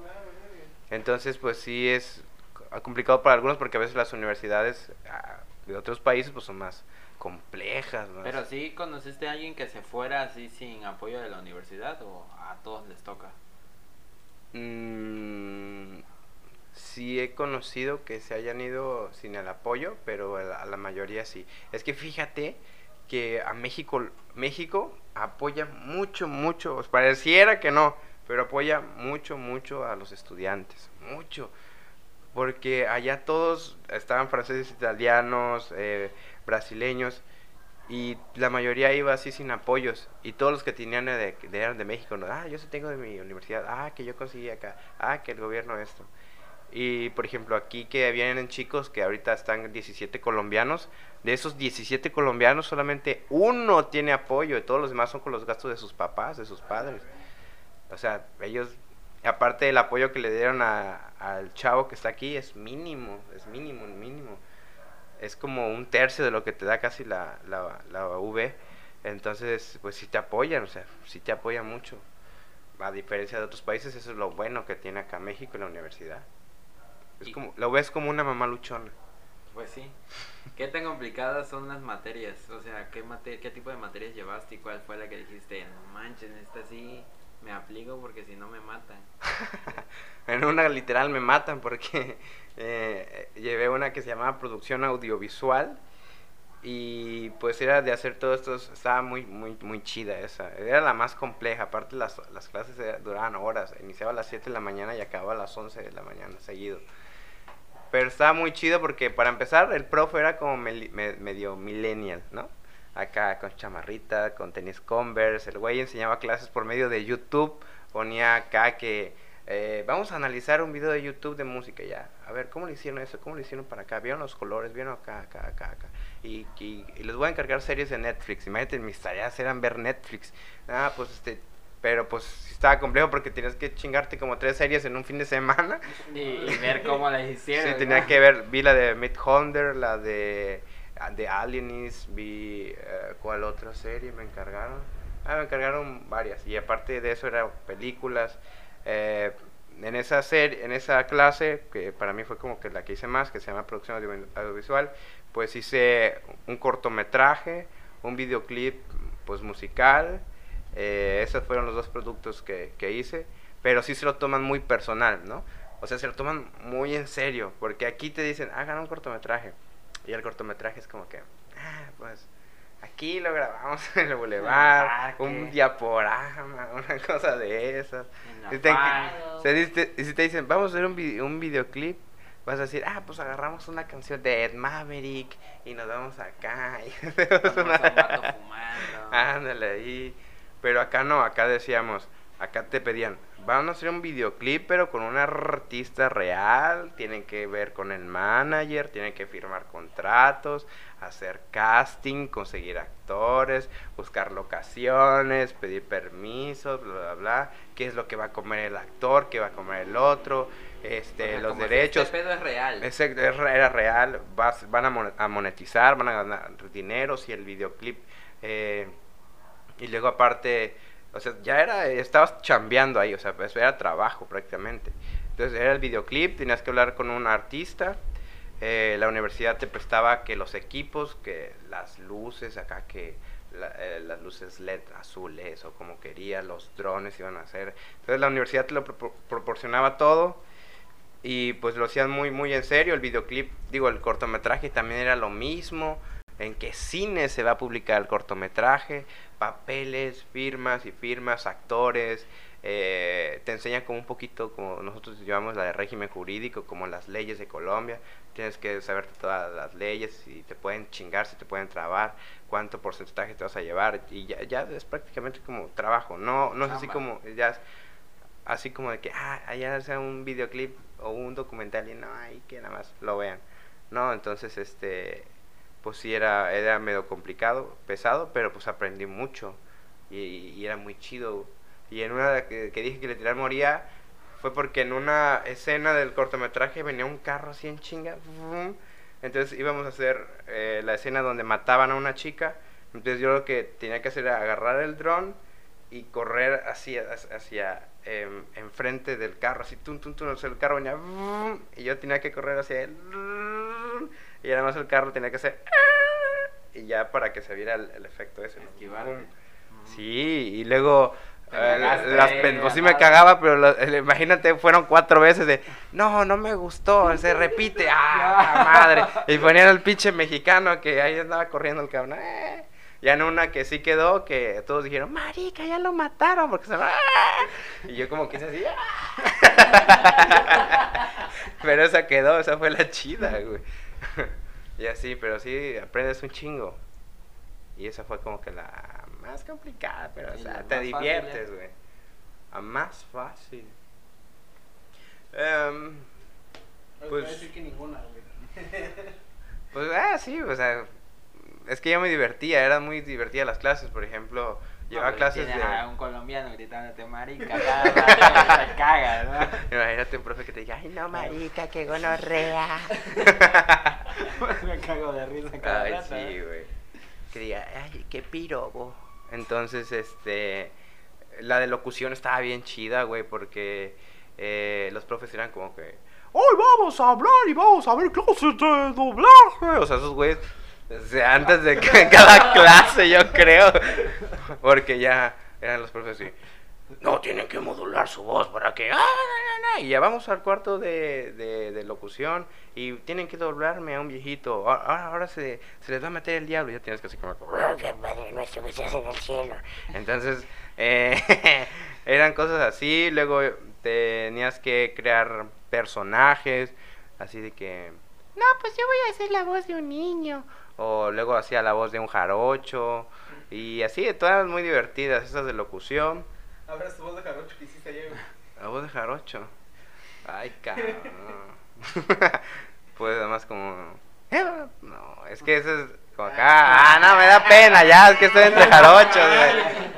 [SPEAKER 3] Entonces, pues sí es complicado para algunos porque a veces las universidades ah, de otros países pues son más complejas. Más.
[SPEAKER 1] Pero sí conociste a alguien que se fuera así sin apoyo de la universidad o a todos les toca.
[SPEAKER 3] Mm, sí he conocido que se hayan ido sin el apoyo, pero a la, a la mayoría sí. Es que fíjate que a México, México apoya mucho, mucho, os pareciera que no, pero apoya mucho, mucho a los estudiantes, mucho, porque allá todos estaban franceses, italianos, eh, brasileños, y la mayoría iba así sin apoyos, y todos los que tenían de, eran de México, ¿no? ah, yo sí tengo de mi universidad, ah, que yo conseguí acá, ah, que el gobierno esto. Y por ejemplo, aquí que vienen chicos que ahorita están 17 colombianos, de esos 17 colombianos solamente uno tiene apoyo y todos los demás son con los gastos de sus papás, de sus padres. O sea, ellos, aparte del apoyo que le dieron a, al chavo que está aquí, es mínimo, es mínimo, mínimo. Es como un tercio de lo que te da casi la, la, la V. Entonces, pues sí te apoyan, o sea, sí te apoyan mucho. A diferencia de otros países, eso es lo bueno que tiene acá México y la universidad. Es como, lo ves como una mamá luchona.
[SPEAKER 1] Pues sí. ¿Qué tan complicadas son las materias? O sea, ¿qué, mate ¿qué tipo de materias llevaste y cuál fue la que dijiste, no manches, esta sí me aplico porque si no me matan?
[SPEAKER 3] en una literal me matan porque eh, llevé una que se llamaba producción audiovisual y pues era de hacer todo esto, estaba muy, muy, muy chida esa. Era la más compleja, aparte las, las clases duraban horas, iniciaba a las 7 de la mañana y acababa a las 11 de la mañana seguido. Pero estaba muy chido porque para empezar el profe era como me, me, medio millennial, ¿no? Acá con chamarrita, con tenis Converse, el güey enseñaba clases por medio de YouTube, ponía acá que eh, vamos a analizar un video de YouTube de música ya. A ver, ¿cómo le hicieron eso? ¿Cómo le hicieron para acá? ¿Vieron los colores? ¿Vieron acá, acá, acá, acá? Y, y, y les voy a encargar series de Netflix. Imagínate, mis tareas eran ver Netflix. Ah, pues este, pero pues estaba complejo porque tenías que chingarte como tres series en un fin de semana.
[SPEAKER 1] Y, y ver cómo las hicieron.
[SPEAKER 3] Sí, tenía ¿no? que ver, vi la de Midhunter, la de, de Alienist, vi uh, cuál otra serie me encargaron. Ah, me encargaron varias. Y aparte de eso eran películas. Eh, en esa serie, en esa clase, que para mí fue como que la que hice más, que se llama producción audiovisual, pues hice un cortometraje, un videoclip pues musical, eh, esos fueron los dos productos que, que, hice, pero sí se lo toman muy personal, ¿no? O sea, se lo toman muy en serio, porque aquí te dicen, hagan un cortometraje, y el cortometraje es como que, ah, pues, aquí lo grabamos en el boulevard,
[SPEAKER 1] parque.
[SPEAKER 3] un diaporama, una cosa de esas. Y te- y si te dicen, vamos a hacer un, vi- un videoclip, vas a decir, ah, pues agarramos una canción de Ed Maverick y nos vamos acá. Y hacemos una...
[SPEAKER 1] fumando.
[SPEAKER 3] Ándale ahí. Pero acá no, acá decíamos, acá te pedían, van a hacer un videoclip, pero con un artista real, tienen que ver con el manager, tienen que firmar contratos, hacer casting, conseguir actores, buscar locaciones, pedir permisos, bla, bla, bla, qué es lo que va a comer el actor, qué va a comer el otro,
[SPEAKER 1] O
[SPEAKER 3] este,
[SPEAKER 1] sea,
[SPEAKER 3] los derechos.
[SPEAKER 1] Este pedo es real.
[SPEAKER 3] Ese era real, vas- van a monetizar, van a ganar dinero si el videoclip. eh, y luego aparte, o sea, ya era, estabas chambeando ahí, o sea, pues era trabajo prácticamente. Entonces era el videoclip, tenías que hablar con un artista, eh, la universidad te prestaba que los equipos, que las luces acá, que la- eh, las luces LED azules o como quería, los drones iban a hacer. Entonces la universidad te lo propor- proporcionaba todo y pues lo hacían muy muy en serio. El videoclip, digo, el cortometraje también era lo mismo. En qué cine se va a publicar el cortometraje, papeles, firmas y firmas, actores. eh, te enseñan como un poquito, como nosotros llevamos la de régimen jurídico, como las leyes de Colombia. Tienes que saber todas las leyes, si te pueden chingar, si te pueden trabar, cuánto porcentaje te vas a llevar. Y ya, ya es prácticamente como trabajo. No, no es así como, ya es así como de que, ah, allá sea un videoclip o un documental y no, ahí que nada más lo vean. No, entonces, este, pues sí era, era medio complicado, pesado, pero pues aprendí mucho y, era muy chido. Y en una que, dije que literal moría, fue porque en una escena del cortometraje venía un carro así en chinga. Entonces íbamos a hacer eh, la escena donde mataban a una chica. Entonces yo lo que tenía que hacer era agarrar el dron y correr hacia, hacia em, enfrente del carro, así, tum, tum, tum, el carro venía, y yo tenía que correr hacia él, y además el carro tenía que hacer, y ya para que se viera el, el efecto ese. ¡Vum! Sí, y luego eh,
[SPEAKER 1] cagaste,
[SPEAKER 3] las pen- pues sí me cagaba, pero la- eh, imagínate, fueron cuatro veces de, no, no me gustó, se repite, ah, madre. Y ponían al pinche mexicano que ahí andaba corriendo el cabrón. eh. Ya en una que sí quedó, que todos dijeron, marica, ya lo mataron, porque se ¡ah! Y yo como que hice así, ¡ah! Pero esa quedó, esa fue la chida, güey. Y así, pero sí, aprendes un chingo. Y esa fue como que la más complicada, pero o sea, te diviertes, güey. La más fácil. Em,
[SPEAKER 2] Pues,
[SPEAKER 3] Pues-
[SPEAKER 2] decir que ninguna, güey.
[SPEAKER 3] pues, ah, sí, o sea, es que yo me divertía, eran muy divertidas las clases, por ejemplo,
[SPEAKER 1] No, pero
[SPEAKER 3] clases de...
[SPEAKER 1] a un colombiano gritándote marica, te cagas, ¿no?
[SPEAKER 3] Imagínate un profe que te diga, ay, no, marica, qué gonorrea.
[SPEAKER 1] Me cago de risa cada
[SPEAKER 3] Ay,
[SPEAKER 1] rato,
[SPEAKER 3] sí,
[SPEAKER 1] ¿eh?
[SPEAKER 3] güey. Que diga, ay, qué pirobo. Entonces, este, la de locución estaba bien chida, güey, porque eh, los profes eran como que, hoy vamos a hablar y vamos a ver clases de doblaje. O sea, esos güeyes, antes de cada clase, yo creo, porque ya eran los profes así. No, tienen que modular su voz para que... ah, na, na, na". Y ya vamos al cuarto de, de, locución y tienen que doblarme a un viejito. Ah, ah, Ahora se, se les va a meter el diablo y ya tienes que así como... Entonces, eh, eran cosas así. Luego tenías que crear personajes, así de que... No, pues yo voy a hacer la voz de un niño. O luego hacía la voz de un jarocho. Y así, todas muy divertidas, esas de locución.
[SPEAKER 2] Ahora tu voz de jarocho que hiciste ayer.
[SPEAKER 3] La voz de jarocho. Ay, cabrón. pues además como... "Eh, No, es que eso es como acá. Ah, no, me da pena ya, es que estoy entre jarochos, güey.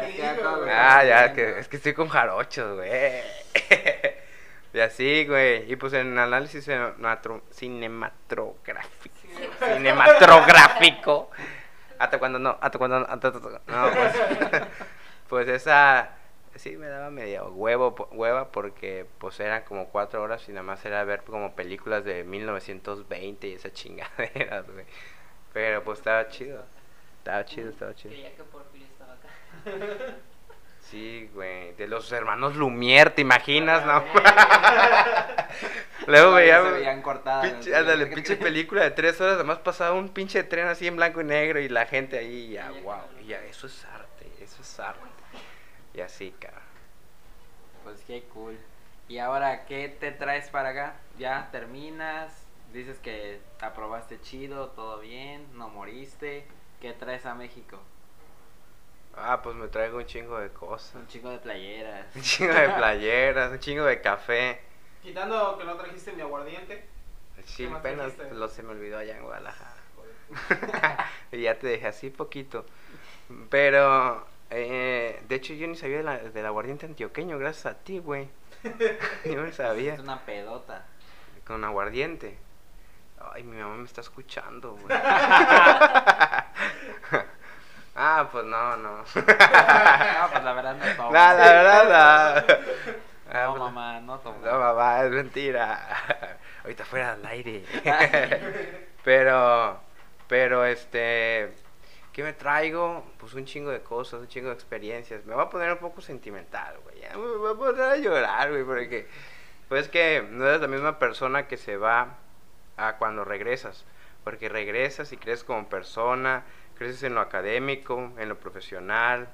[SPEAKER 3] Ah, ya, que, es que estoy con jarochos, güey. Y así, güey. Y pues en análisis cinematográfico. Cinematográfico. Hasta cuando no, hasta cuando no, hasta- hasta- no, pues, pues esa sí me daba medio huevo, hueva porque pues eran como cuatro horas y nada más era ver como películas de 1920 y esa chingadera, güey. Pero pues estaba chido. Estaba chido, estaba chido.
[SPEAKER 4] Creía que Porfirio estaba acá.
[SPEAKER 3] Sí, güey. De los hermanos Lumière, ¿te imaginas? No. Luego
[SPEAKER 1] Todavía
[SPEAKER 3] veía.
[SPEAKER 1] se veían cortadas.
[SPEAKER 3] Pinche, ándale, pinche película de tres horas, además pasaba un pinche tren así en blanco y negro y la gente ahí, ya, wow, ya, eso es arte, eso es arte. Y así, cara.
[SPEAKER 1] Pues qué cool. ¿Y ahora qué te traes para acá? ¿Ya terminas? Dices que aprobaste chido, todo bien, no moriste. ¿Qué traes a México?
[SPEAKER 3] Ah, pues me traigo un chingo de cosas.
[SPEAKER 1] Un chico de playeras.
[SPEAKER 3] Un chingo de playeras, un chingo de café.
[SPEAKER 2] Quitando que no trajiste mi aguardiente.
[SPEAKER 3] Sí,
[SPEAKER 2] ¿Qué más
[SPEAKER 3] apenas
[SPEAKER 2] trajiste?
[SPEAKER 3] lo se me olvidó allá en Guadalajara. y ya te dejé así poquito. Pero, eh, de hecho, yo ni sabía de la- del aguardiente antioqueño, gracias a ti, güey. yo no sabía.
[SPEAKER 1] Es una pedota.
[SPEAKER 3] Con aguardiente. Ay, mi mamá me está escuchando, güey. ah, pues no, no.
[SPEAKER 1] No, pues la verdad no tomo.
[SPEAKER 3] No, la verdad, no. Ah,
[SPEAKER 1] No,
[SPEAKER 3] pues,
[SPEAKER 1] mamá, no tomo.
[SPEAKER 3] No, mamá, es mentira. Ahorita fuera del aire. pero, pero este, ¿qué me traigo? Pues un chingo de cosas, un chingo de experiencias. Me voy a poner un poco sentimental, güey. Ya me voy a poner a llorar, güey, porque, pues que no eres la misma persona que se va a cuando regresas. Porque regresas y creces como persona, creces en lo académico, en lo profesional,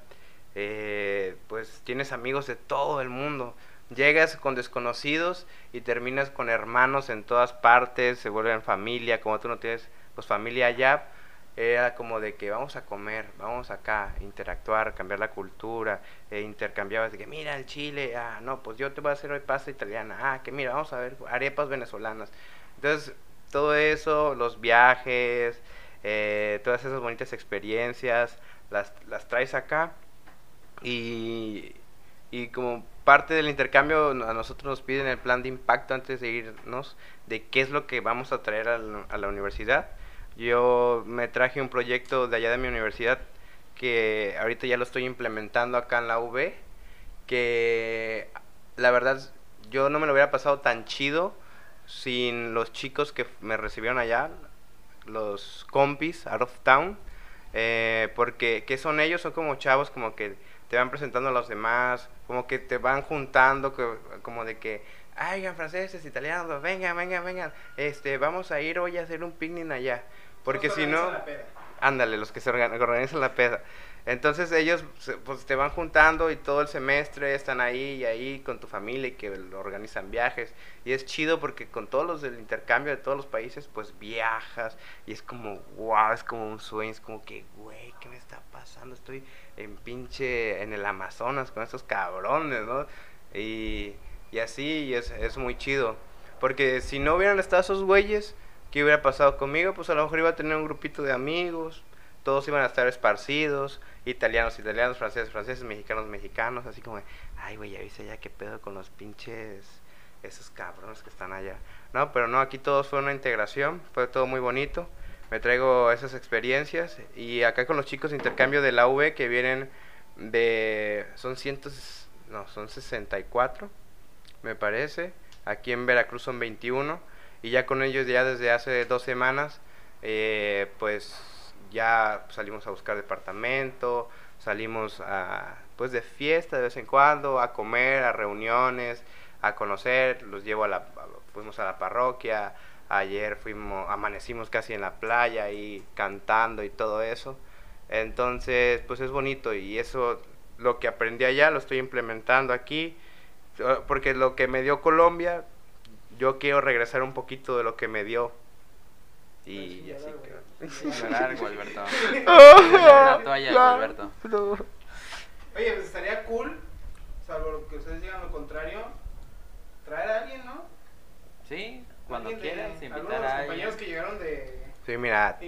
[SPEAKER 3] eh, pues tienes amigos de todo el mundo. Llegas con desconocidos y terminas con hermanos en todas partes, se vuelven familia, como tú no tienes pues familia allá, era como de que vamos a comer, vamos acá, interactuar, cambiar la cultura, e intercambiabas de que mira el chile, ah, no, pues yo te voy a hacer hoy pasta italiana, ah, que mira, vamos a ver arepas venezolanas. Entonces, todo eso, los viajes, eh, todas esas bonitas experiencias, las, las traes acá y, y como parte del intercambio a nosotros nos piden el plan de impacto antes de irnos de qué es lo que vamos a traer a la, universidad. Yo me traje un proyecto de allá de mi universidad que ahorita ya lo estoy implementando acá en la UB, que la verdad yo no me lo hubiera pasado tan chido sin los chicos que me recibieron allá, los compis out of town, eh, porque ¿qué son ellos? Son como chavos como que te van presentando a los demás, como que te van juntando, que- como de que, oigan, franceses, italianos, vengan, vengan, vengan, este, vamos a ir hoy a hacer un picnic allá, porque si no... Ándale, los que se organ- organizan la peda. Entonces ellos pues te van juntando y todo el semestre están ahí y ahí con tu familia y que organizan viajes. Y es chido porque con todos los del intercambio de todos los países pues viajas y es como wow, es como un sueño, es como que güey, ¿qué me está pasando? Estoy en pinche en el Amazonas con estos cabrones, ¿no? Y, y así y es, es muy chido. Porque si no hubieran estado esos güeyes, ¿qué hubiera pasado conmigo? Pues a lo mejor iba a tener un grupito de amigos, todos iban a estar esparcidos, italianos, italianos, franceses, franceses, mexicanos, mexicanos, así como, ay, güey, ya viste ya qué pedo con los pinches, esos cabrones que están allá. No, pero no, aquí todos fue una integración, fue todo muy bonito. Me traigo esas experiencias y acá con los chicos intercambio de la V que vienen de, son cientos, no, son 64, me parece. Aquí en Veracruz son 21 y ya con ellos ya desde hace dos semanas, eh, pues ya salimos a buscar departamento, salimos a, pues de fiesta de vez en cuando, a comer, a reuniones, a conocer, los llevo a la, fuimos a la parroquia, ayer fuimos, amanecimos casi en la playa y cantando y todo eso. Entonces, pues es bonito y eso, lo que aprendí allá lo estoy implementando aquí, porque lo que me dio Colombia, yo quiero regresar un poquito de lo que me dio. Y así
[SPEAKER 2] ya,
[SPEAKER 3] que...
[SPEAKER 2] güey.
[SPEAKER 1] Llorar, Gualberto. la toalla, Gualberto.
[SPEAKER 2] Oye, pues estaría cool, salvo que ustedes digan lo contrario, traer a alguien, ¿no?
[SPEAKER 1] Sí, cuando
[SPEAKER 2] algunos
[SPEAKER 1] invitar a
[SPEAKER 2] compañeros
[SPEAKER 1] alguien.
[SPEAKER 2] que llegaron de,
[SPEAKER 3] Sí, mira,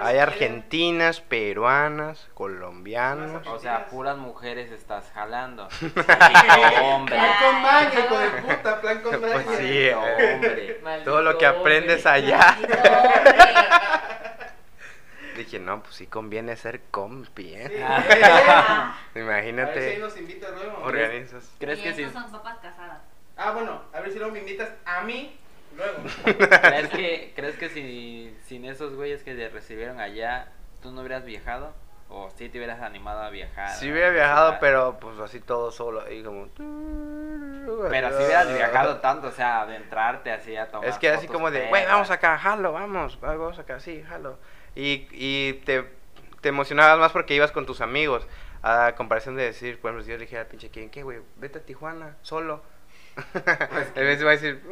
[SPEAKER 3] hay argentinas, peruanas, colombianas.
[SPEAKER 1] O sea, puras mujeres estás jalando. Hombre.
[SPEAKER 2] Plan con maña, hijo de puta, plan con maña.
[SPEAKER 3] Pues sí, eh.
[SPEAKER 1] hombre.
[SPEAKER 4] Maldito
[SPEAKER 3] Todo lo que aprendes
[SPEAKER 4] hombre.
[SPEAKER 3] allá. Dije, no, pues sí conviene ser compi, ¿eh?
[SPEAKER 2] güey. A ver si ahí
[SPEAKER 3] Imagínate,
[SPEAKER 2] nos invita luego.
[SPEAKER 3] organizas.
[SPEAKER 1] ¿Crees
[SPEAKER 5] y
[SPEAKER 1] que sí?
[SPEAKER 5] son papas casadas.
[SPEAKER 2] Ah, bueno, a ver si luego me invitas a mí luego.
[SPEAKER 1] ¿Crees que, ¿crees que si sin esos güeyes que te recibieron allá, tú no hubieras viajado? ¿O sí te hubieras animado a viajar?
[SPEAKER 3] Sí hubiera viajado, pero pues así todo solo, ahí como...
[SPEAKER 1] Pero si hubieras viajado tanto, o sea, adentrarte así a tomar
[SPEAKER 3] Es que era así como de, güey, vamos acá, jalo, vamos, vamos acá, sí, jalo. Y, y te, te emocionabas más porque ibas con tus amigos. A comparación de decir, por ejemplo, si yo le dijera al pinche quién, ¿qué, güey? Vete a Tijuana, solo.
[SPEAKER 1] Pues
[SPEAKER 3] Él me va a decir,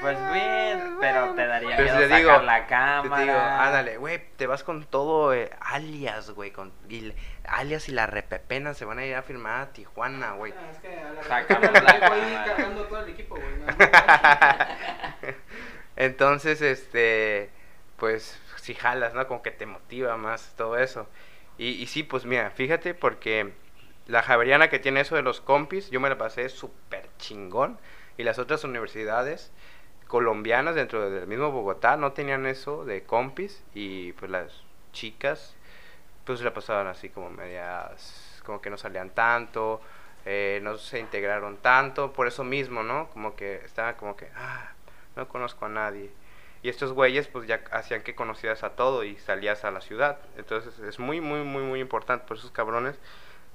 [SPEAKER 1] Pues bien, pero te daría
[SPEAKER 3] Pero
[SPEAKER 1] miedo
[SPEAKER 3] si te
[SPEAKER 1] sacar
[SPEAKER 3] digo,
[SPEAKER 1] la
[SPEAKER 3] Te
[SPEAKER 1] cámara.
[SPEAKER 3] digo, ándale, güey, te vas con todo eh, alias, güey, con y alias y la repepena se van a ir a firmar a Tijuana, güey.
[SPEAKER 2] Ah, es que a la
[SPEAKER 1] Sacamos la cámara.
[SPEAKER 2] todo el equipo, güey.
[SPEAKER 3] Entonces, este, pues, si jalas, ¿no? Como que te motiva más todo eso. Y, y sí, pues mira, fíjate, porque la Javeriana que tiene eso de los compis, yo me la pasé súper chingón. Y las otras universidades colombianas dentro del mismo Bogotá no tenían eso de compis. Y pues las chicas, pues la pasaban así como medias, como que no salían tanto, eh, no se integraron tanto, por eso mismo, ¿no? Como que estaba como que, ah, no conozco a nadie. Y estos güeyes pues ya hacían que conocieras a todo y salías a la ciudad. Entonces es muy, muy, muy, muy importante. Por esos cabrones,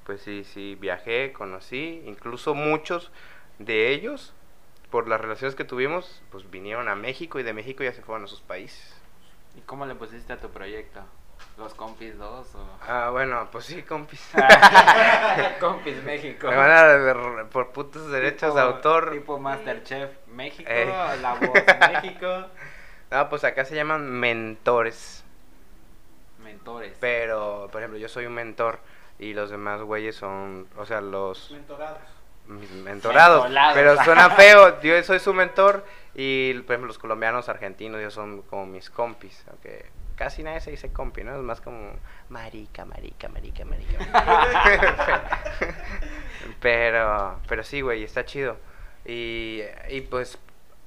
[SPEAKER 3] pues sí, sí, viajé, conocí. Incluso muchos de ellos, por las relaciones que tuvimos, pues vinieron a México y de México ya se fueron a sus países.
[SPEAKER 1] ¿Y cómo le pusiste a tu proyecto? ¿Los compis 2 o...?
[SPEAKER 3] Ah, bueno, pues sí, compis.
[SPEAKER 1] compis México.
[SPEAKER 3] Me van a ver por putos derechos de autor.
[SPEAKER 1] Tipo Masterchef México,
[SPEAKER 3] Eh.
[SPEAKER 1] La Voz México.
[SPEAKER 3] No, pues acá se llaman mentores.
[SPEAKER 1] Mentores.
[SPEAKER 3] Pero, por ejemplo, yo soy un mentor y los demás güeyes son, o sea, los
[SPEAKER 2] Mentorados.
[SPEAKER 3] Mis mentorados.
[SPEAKER 1] Mentolados.
[SPEAKER 3] Pero suena feo. Yo soy su mentor y, por ejemplo, los colombianos, argentinos, ellos son como mis compis. Aunque casi nadie se dice compi, ¿no? Es más como marica, marica, marica, marica. pero, pero sí, güey, está chido. Y, y pues,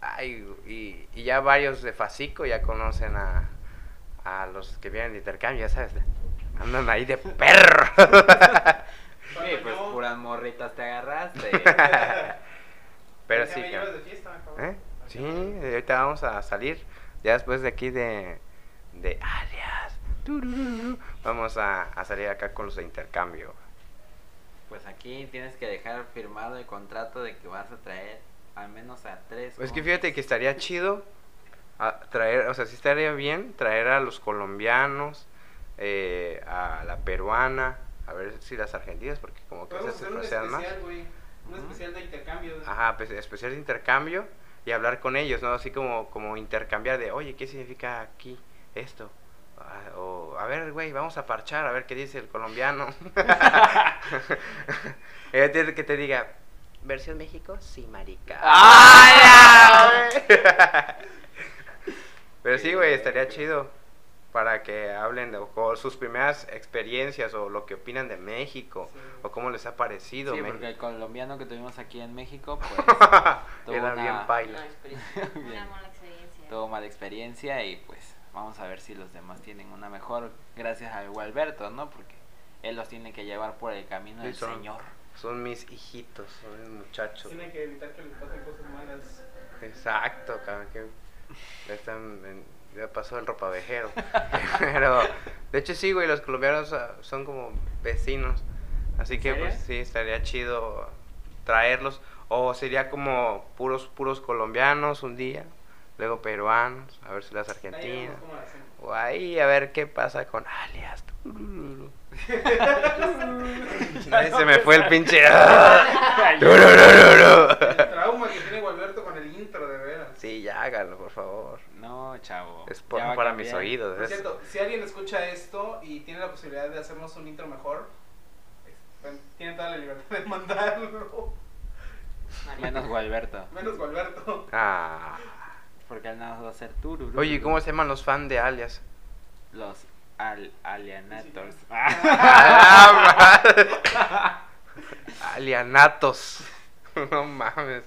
[SPEAKER 3] ay, y, y ya varios de Facico ya conocen a, a los que vienen de intercambio, ya sabes. Andan ahí de perro.
[SPEAKER 1] Sí, pues puras morritas te agarraste.
[SPEAKER 3] pero sí,
[SPEAKER 2] de fiesta, cabrón.
[SPEAKER 3] ¿Eh? Sí, ahorita vamos a salir. Ya después de aquí de, de alias. Vamos a, a salir acá con los de intercambio.
[SPEAKER 1] Pues aquí tienes que dejar firmado el contrato de que vas a traer al menos a tres.
[SPEAKER 3] Es que fíjate que estaría chido a traer, o sea, sí estaría bien traer a los colombianos, eh, a la peruana, a ver si las argentinas, porque como que esas se procesan más.
[SPEAKER 2] Un especial de intercambio.
[SPEAKER 3] Ajá, pues especial de intercambio y hablar con ellos, ¿no? Así como, como intercambiar de, oye, ¿qué significa aquí esto? Ah, O, a ver, güey, vamos a parchar, a ver qué dice el colombiano. Ella tiene que te diga, ¿versión México? Sí, marica.
[SPEAKER 1] ¡Ay,
[SPEAKER 3] Pero sí, güey, estaría chido para que hablen de o sus primeras experiencias o lo que opinan de México
[SPEAKER 2] Sí.
[SPEAKER 3] o cómo les ha parecido.
[SPEAKER 1] Sí,
[SPEAKER 3] México.
[SPEAKER 1] porque el colombiano que tuvimos aquí en México, pues tuvo
[SPEAKER 3] Era
[SPEAKER 1] una-
[SPEAKER 3] bien paila.
[SPEAKER 1] Bien.
[SPEAKER 4] una mala experiencia.
[SPEAKER 1] tuvo mala experiencia y pues vamos a ver si los demás tienen una mejor gracias a Gualberto, ¿no? Porque él los tiene que llevar por el camino
[SPEAKER 3] Sí,
[SPEAKER 1] del
[SPEAKER 3] son-
[SPEAKER 1] Señor.
[SPEAKER 3] Son mis hijitos, son mis muchachos.
[SPEAKER 2] Tiene que evitar que les pasen cosas malas.
[SPEAKER 3] Exacto, cabrón, que están en- ya pasó el ropavejero. Pero, de hecho sí, güey, los colombianos ah, son como vecinos. Así
[SPEAKER 1] ¿En
[SPEAKER 3] que pues sí, estaría chido traerlos. O sería como puros, puros colombianos un día, luego peruanos, a ver si las
[SPEAKER 2] Ahí
[SPEAKER 3] argentinas. O ahí a ver qué pasa con alias. Ay, se me fue el pinche.
[SPEAKER 2] El trauma que tiene Gualberto con el intro, de veras.
[SPEAKER 3] Sí, ya háganlo, por favor.
[SPEAKER 1] No, chavo.
[SPEAKER 3] Es por- para mis oídos.
[SPEAKER 2] Por
[SPEAKER 3] es-
[SPEAKER 2] cierto, si alguien escucha esto y tiene la posibilidad de hacernos un intro mejor, pues, tiene toda la libertad de mandarlo.
[SPEAKER 1] Menos Gualberto.
[SPEAKER 2] Menos Gualberto.
[SPEAKER 3] Ah.
[SPEAKER 1] Porque él nada más va a hacer tururú.
[SPEAKER 3] Oye, ¿cómo se llaman los fans de alias?
[SPEAKER 1] Los al alienators.
[SPEAKER 3] Ah, Alianatos. No mames.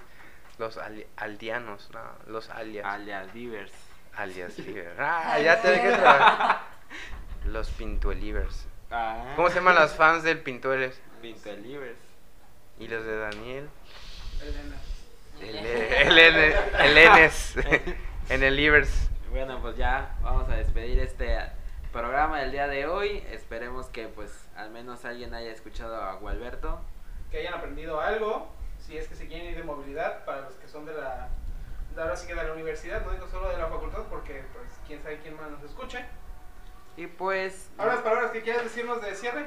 [SPEAKER 3] Los ali- aldeanos, no, los alias.
[SPEAKER 1] alias divers.
[SPEAKER 3] alias liber. Ah, ya te dejé trabajar. Los pintuelivers.
[SPEAKER 1] Ah.
[SPEAKER 3] ¿Cómo se llaman las fans del pintueles?
[SPEAKER 1] Pintuelivers.
[SPEAKER 3] ¿Y los de Daniel?
[SPEAKER 2] Elena.
[SPEAKER 3] El, Enes. En el Livers.
[SPEAKER 1] Bueno, pues ya vamos a despedir este programa del día de hoy. Esperemos que pues al menos alguien haya escuchado a Gualberto.
[SPEAKER 2] Que hayan aprendido algo. Si es que se quieren ir de movilidad, para los que son de la, de ahora sí que de la universidad, no digo solo de la facultad, porque pues quién sabe quién más nos escuche.
[SPEAKER 1] Y pues.
[SPEAKER 2] Ahora las palabras que quieras decirnos de cierre.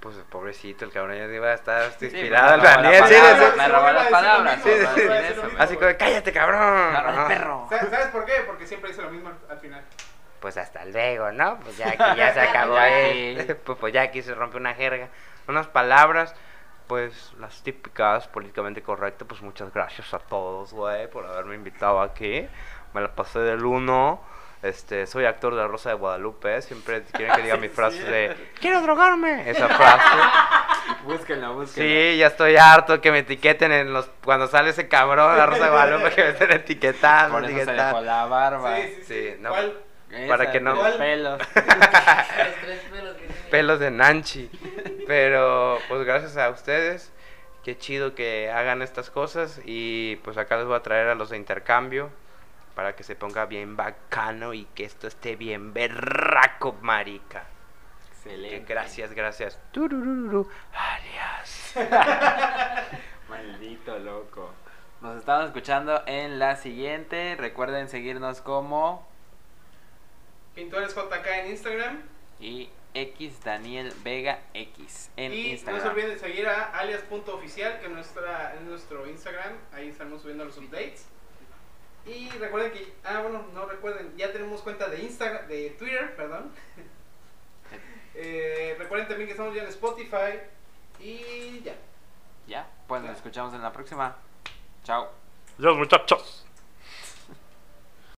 [SPEAKER 3] Pues pobrecito, el cabrón ya iba a estar
[SPEAKER 1] Sí,
[SPEAKER 3] inspirado.
[SPEAKER 1] me
[SPEAKER 3] el
[SPEAKER 1] robó la
[SPEAKER 3] Daniel, sí, sí,
[SPEAKER 1] me
[SPEAKER 2] sí,
[SPEAKER 1] robó
[SPEAKER 2] sí,
[SPEAKER 1] las
[SPEAKER 2] sí,
[SPEAKER 1] palabras.
[SPEAKER 2] sí,
[SPEAKER 3] sí,
[SPEAKER 1] no
[SPEAKER 3] sí,
[SPEAKER 2] sí, sí,
[SPEAKER 3] Así como, cállate, cabrón. Ajá.
[SPEAKER 1] perro.
[SPEAKER 2] Sa- ¿Sabes por qué? Porque siempre dice lo mismo al, al final.
[SPEAKER 3] Pues hasta luego, ¿no? Pues ya que ya se acabó esto. Pues, pues ya aquí se rompe una jerga. Unas palabras, pues las típicas, políticamente correctas. Pues muchas gracias a todos, güey, por haberme invitado aquí. Me la pasé del uno. Este, soy actor de La Rosa de Guadalupe. Siempre quieren que diga mi frase de quiero drogarme. Esa frase.
[SPEAKER 1] Búsquenlo, búsquenlo.
[SPEAKER 3] Sí, ya estoy harto que me etiqueten en los cuando sale ese cabrón La Rosa de Guadalupe que me estén etiquetando.
[SPEAKER 1] Por eso se dejó la barba.
[SPEAKER 2] Sí, sí, sí.
[SPEAKER 3] Sí, no.
[SPEAKER 2] ¿Cuál?
[SPEAKER 1] Esa,
[SPEAKER 3] Para que no-
[SPEAKER 1] los pelos.
[SPEAKER 4] Los tres pelos que tiene.
[SPEAKER 3] pelos de Nanchi. Pero pues gracias a ustedes. Qué chido que hagan estas cosas. Y pues acá les voy a traer a los de intercambio. Para que se ponga bien bacano y que esto esté bien berraco, marica. Que
[SPEAKER 1] Excelente.
[SPEAKER 3] gracias, gracias. Turururu. Alias.
[SPEAKER 1] Maldito loco. Nos estamos escuchando en la siguiente. Recuerden seguirnos como
[SPEAKER 2] Pintores JK en Instagram.
[SPEAKER 1] y X Daniel Vega X en
[SPEAKER 2] y
[SPEAKER 1] Instagram.
[SPEAKER 2] no se olviden de seguir a alias.oficial, que es nuestra, es nuestro Instagram. Ahí estamos subiendo los updates. Y recuerden que, ah, bueno, no recuerden, ya tenemos cuenta de Instagram, de Twitter, perdón. Eh, recuerden también que estamos ya en Spotify. Y ya.
[SPEAKER 1] Ya, pues nos escuchamos en la próxima. Chao.
[SPEAKER 3] Los muchachos.